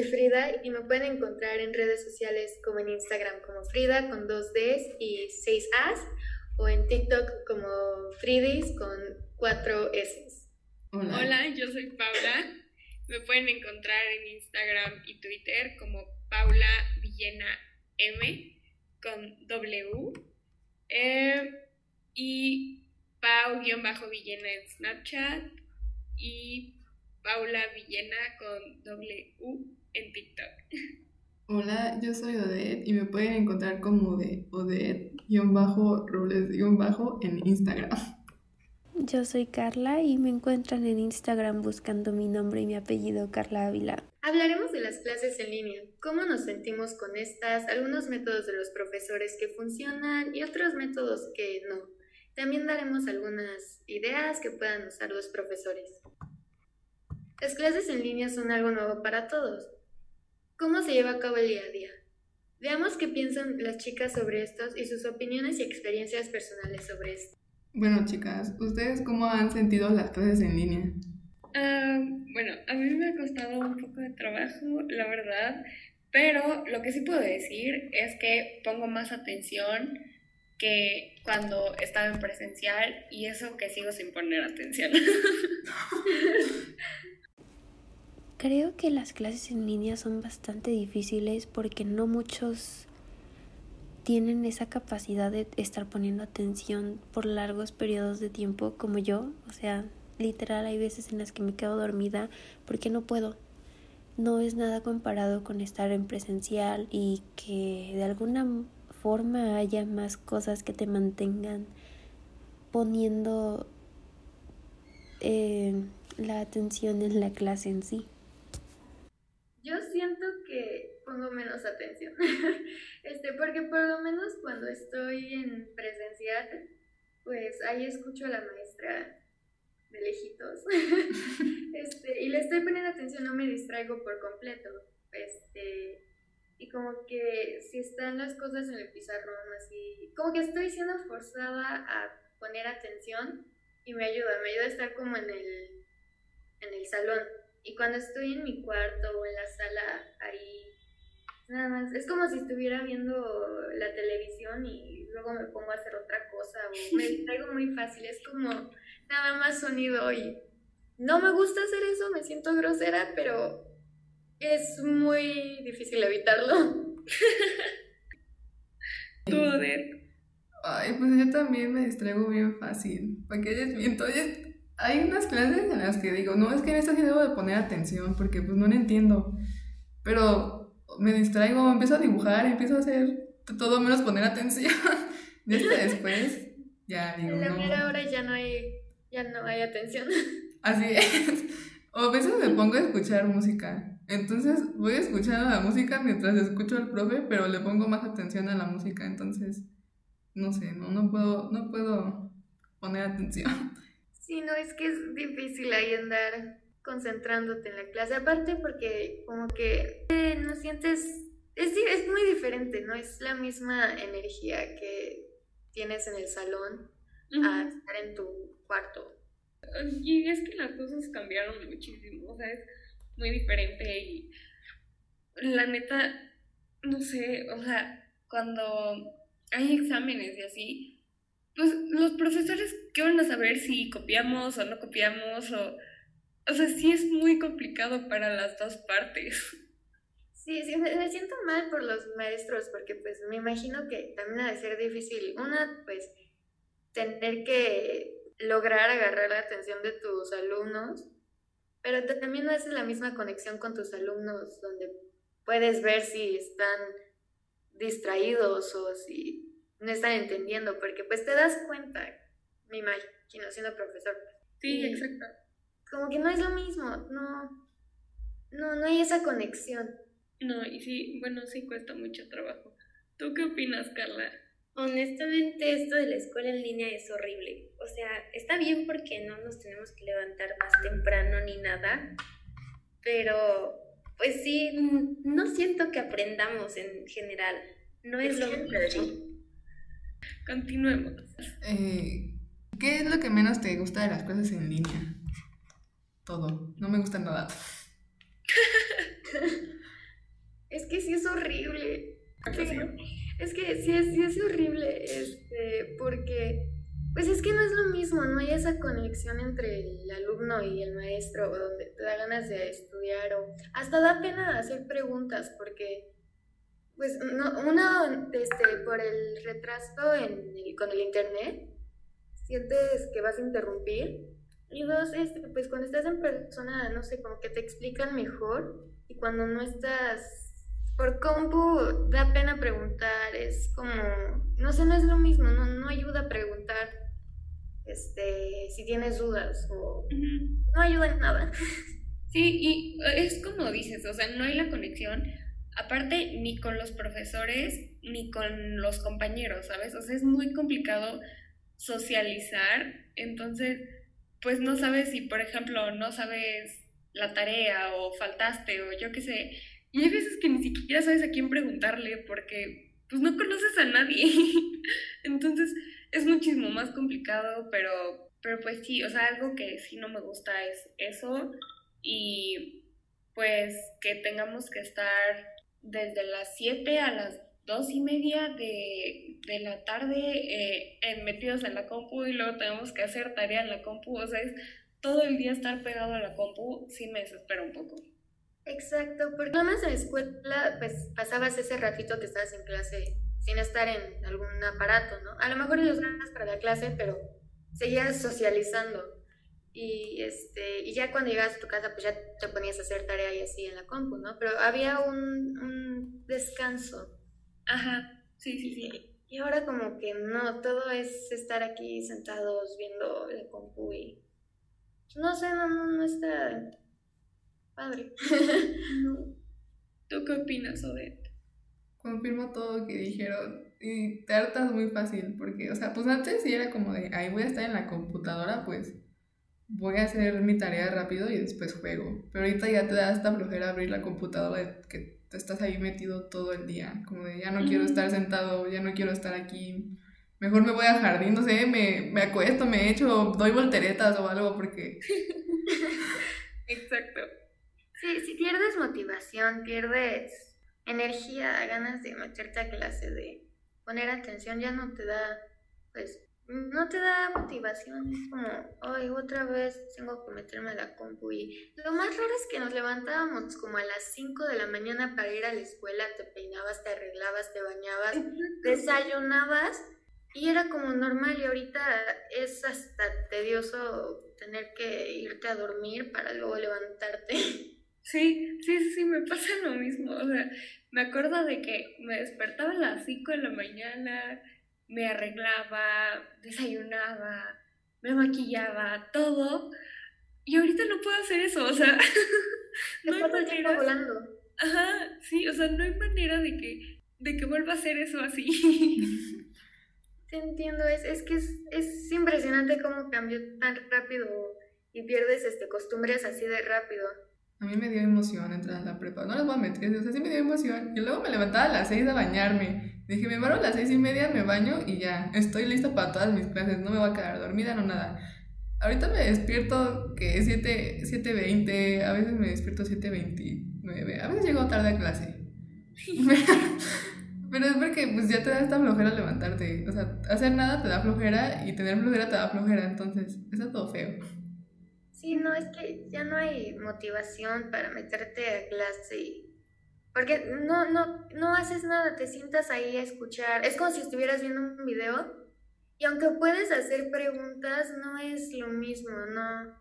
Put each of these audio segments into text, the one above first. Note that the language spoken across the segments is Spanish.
soy Frida y me pueden encontrar en redes sociales como en Instagram como Frida con dos Ds y seis As o en TikTok como Fridis con cuatro S. Hola. Hola, yo soy Paula. Me pueden encontrar en Instagram y Twitter como Paula Villena M con W. Eh, y Pau-Villena en Snapchat y Paula Villena con W en TikTok. Hola, yo soy Odette y me pueden encontrar como de Odette-Robles- en Instagram. Yo soy Carla y me encuentran en Instagram buscando mi nombre y mi apellido Carla Ávila. Hablaremos de las clases en línea, cómo nos sentimos con estas, algunos métodos de los profesores que funcionan y otros métodos que no. También daremos algunas ideas que puedan usar los profesores. Las clases en línea son algo nuevo para todos. ¿Cómo se lleva a cabo el día a día? Veamos qué piensan las chicas sobre estos y sus opiniones y experiencias personales sobre esto. Bueno, chicas, ¿ustedes cómo han sentido las clases en línea? Ah, bueno, a mí me ha costado un poco de trabajo, la verdad, pero lo que sí puedo decir es que pongo más atención que cuando estaba en presencial y eso que sigo sin poner atención. Creo que las clases en línea son bastante difíciles porque no muchos tienen esa capacidad de estar poniendo atención por largos periodos de tiempo como yo. O sea, literal hay veces en las que me quedo dormida porque no puedo. No es nada comparado con estar en presencial y que de alguna forma haya más cosas que te mantengan poniendo eh, la atención en la clase en sí. Pongo menos atención, este, porque por lo menos cuando estoy en presencial, pues ahí escucho a la maestra de lejitos, este, y le estoy poniendo atención, no me distraigo por completo, este, y como que si están las cosas en el pizarrón así, como que estoy siendo forzada a poner atención y me ayuda, me ayuda a estar como en el, en el salón. Y cuando estoy en mi cuarto o en la sala, ahí nada más, es como si estuviera viendo la televisión y luego me pongo a hacer otra cosa o me distraigo muy fácil, es como nada más sonido y no me gusta hacer eso, me siento grosera, pero es muy difícil evitarlo. Joder. Ay, pues yo también me distraigo bien fácil. Porque entonces hay unas clases en las que digo, no, es que en esta sí debo de poner atención porque pues no lo entiendo. Pero me distraigo, empiezo a dibujar, empiezo a hacer todo menos poner atención. Y después, ya digo. En la primera hora ya no hay, ya no hay atención. Así es. O a veces me pongo a escuchar música. Entonces voy escuchando la música mientras escucho al profe, pero le pongo más atención a la música. Entonces, no sé, no, no puedo, no puedo poner atención. Sí, no, es que es difícil ahí andar concentrándote en la clase. Aparte porque como que eh, no sientes... Es, es muy diferente, ¿no? Es la misma energía que tienes en el salón a estar en tu cuarto. Y es que las cosas cambiaron muchísimo, o sea, es muy diferente y la neta, no sé, o sea, cuando hay exámenes y así, pues los profesores, ¿qué van a saber si copiamos o no copiamos? O, o sea, sí es muy complicado para las dos partes. Sí, sí, me, siento mal por los maestros porque pues me imagino que también ha de ser difícil. Una, pues, tener que lograr agarrar la atención de tus alumnos, pero también no haces la misma conexión con tus alumnos donde puedes ver si están distraídos o si no están entendiendo, porque pues te das cuenta, me imagino, siendo profesor. Sí, exacto. Como que no es lo mismo, no, no, no hay esa conexión. No, y sí, bueno, sí cuesta mucho trabajo. ¿Tú qué opinas, Carla? Honestamente, esto de la escuela en línea es horrible. O sea, está bien porque no nos tenemos que levantar más temprano ni nada, pero pues sí, no siento que aprendamos en general. No es lo mismo. Continuemos. Eh, ¿Qué es lo que menos te gusta de las clases en línea? Todo. No me gusta nada. Es que sí es horrible. Es que sí es, sí es horrible, este, porque pues es que no es lo mismo, no hay esa conexión entre el alumno y el maestro, donde te da ganas de estudiar o hasta da pena hacer preguntas, porque pues no, uno, este, por el retraso en con el internet, sientes que vas a interrumpir. Y dos, este, pues cuando estás en persona, no sé, como que te explican mejor. Y cuando no estás por compu, da pena preguntar. Es como, no sé, no es lo mismo, no, no ayuda a preguntar este, si tienes dudas o no ayuda en nada. Sí, y es como dices, o sea, no hay la conexión, aparte ni con los profesores ni con los compañeros, ¿sabes? O sea, es muy complicado socializar, entonces, pues no sabes si, por ejemplo, no sabes la tarea o faltaste o yo qué sé, y hay veces que ni siquiera sabes a quién preguntarle porque pues no conoces a nadie. entonces, es muchísimo más complicado, pero, pero pues sí, o sea, algo que sí no me gusta es eso y pues que tengamos que estar desde las 7 a las dos y media de, la tarde eh, metidos en la compu y luego tenemos que hacer tarea en la compu, o sea, es todo el día estar pegado a la compu, sí me desespera un poco. Exacto, porque nada más en la escuela, pues pasabas ese ratito que estabas en clase sin estar en algún aparato, ¿no? A lo mejor los ganas para la clase, pero seguías socializando. Y, este, y ya cuando llegabas a tu casa, pues ya te ponías a hacer tarea y así en la compu, ¿no? Pero había un descanso. Ajá, sí, sí, sí. Y ahora como que no, todo es estar aquí sentados viendo la compu y... No sé, no, no, no está padre. no. ¿Tú qué opinas, Odette? confirmo todo lo que dijeron y te hartas muy fácil porque, o sea, pues antes sí era como de, ahí voy a estar en la computadora, pues voy a hacer mi tarea rápido y después juego. Pero ahorita ya te da esta flojera abrir la computadora que te estás ahí metido todo el día, como de ya no quiero estar sentado, ya no quiero estar aquí. Mejor me voy al jardín, no sé, me, me acuesto, me echo, doy volteretas o algo porque... Exacto. Sí, si pierdes motivación, pierdes energía, ganas de meterte a clase, de poner atención, ya no te da, pues, no te da motivación. Es como, hoy otra vez tengo que meterme a la compu. Y lo más raro es que nos levantábamos como a las 5 de la mañana para ir a la escuela, te peinabas, te arreglabas, te bañabas, desayunabas. Y era como normal y ahorita es hasta tedioso tener que irte a dormir para luego levantarte. Sí, sí, sí, sí, me pasa lo mismo. O sea, me acuerdo de que me despertaba a las 5 de la mañana, me arreglaba, desayunaba, me maquillaba, todo. Y ahorita no puedo hacer eso, o sea, no hay manera. volando. Ajá, sí, o sea, no hay manera de que, de que vuelva a hacer eso así. Te entiendo, es, es que es, es impresionante cómo cambió tan rápido y pierdes este, costumbres así de rápido. A mí me dio emoción entrar a la prepa. No les voy a mentir, o sea, sí me dio emoción. Y luego me levantaba a las 6 a bañarme. Dije, me paro a las seis y media, me baño y ya, estoy lista para todas mis clases. No me voy a quedar dormida, no nada. Ahorita me despierto que es 7.20, a veces me despierto 7.29, a veces llego tarde a clase. Pero es porque pues ya te da esta flojera levantarte. O sea, hacer nada te da flojera y tener flojera te da flojera. Entonces, está todo feo. Sí, no, es que ya no hay motivación para meterte a clase. Porque no, no, no haces nada, te sientas ahí a escuchar. Es como si estuvieras viendo un video y aunque puedes hacer preguntas, no es lo mismo, no...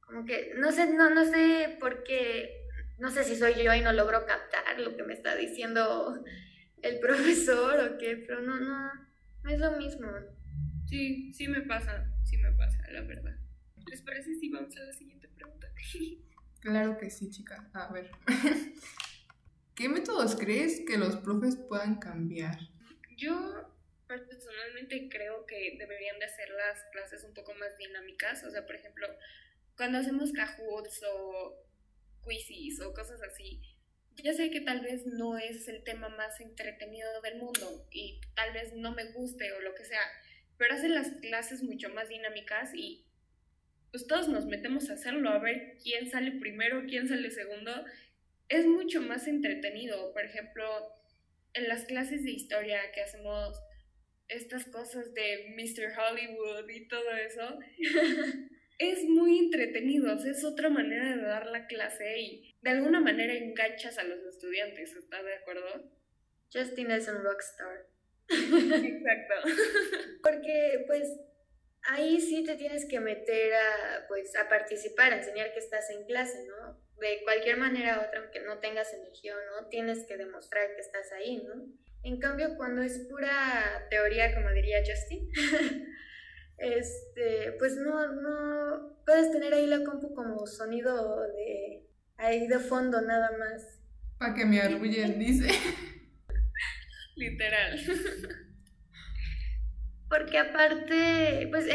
Como que, no sé, no, no sé por qué, no sé si soy yo y no logro captar lo que me está diciendo el profesor o qué, pero no, no, no es lo mismo. Sí, sí me pasa, sí me pasa, la verdad. ¿Les parece si vamos a la siguiente pregunta? Claro que sí, chica. A ver. ¿Qué métodos crees que los profes puedan cambiar? Yo personalmente creo que deberían de hacer las clases un poco más dinámicas. O sea, por ejemplo, cuando hacemos cahoots o quizzes o cosas así, ya sé que tal vez no es el tema más entretenido del mundo y tal vez no me guste o lo que sea, pero hacen las clases mucho más dinámicas y pues todos nos metemos a hacerlo, a ver quién sale primero, quién sale segundo. es mucho más entretenido. Por ejemplo, en las clases de historia que hacemos estas cosas de Mr. Hollywood y todo eso, es muy entretenido, es otra manera de dar la clase y de alguna manera enganchas a los estudiantes, ¿estás de acuerdo? Justin es un rockstar. Exacto. Porque pues ahí sí te tienes que meter a, pues, a participar, a enseñar que estás en clase, ¿no? De cualquier manera u otra, aunque no tengas energía o no, tienes que demostrar que estás ahí, ¿no? En cambio, cuando es pura teoría, como diría Justin, este, pues no, no, puedes tener ahí la compu como sonido de, ahí de fondo nada más. Para que me arrullen, dice. Literal. Porque aparte, pues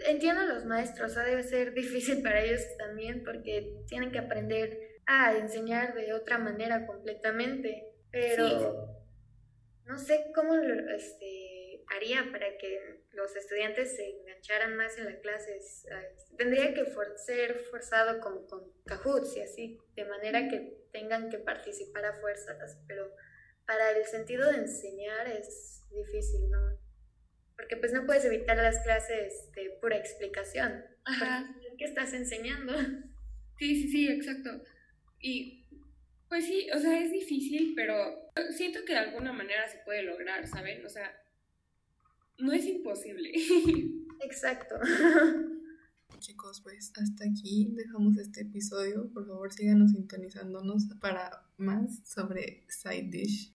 entiendo a los maestros, debe ser difícil para ellos también porque tienen que aprender a enseñar de otra manera completamente, pero no sé cómo este, haría para que los estudiantes se engancharan más en la clase. Tendría que ser forzado como con Cahoots y así, de manera que tengan que participar a fuerzas, pero para el sentido de enseñar es difícil, ¿no? Porque pues no puedes evitar las clases de pura explicación. Ajá. ¿Qué estás enseñando? Sí, sí, sí, exacto. Y pues sí, o sea, es difícil, pero siento que de alguna manera se puede lograr, ¿saben? O sea, no es imposible. Exacto. Chicos, pues hasta aquí dejamos este episodio. Por favor, síganos sintonizándonos para más sobre Side Dish.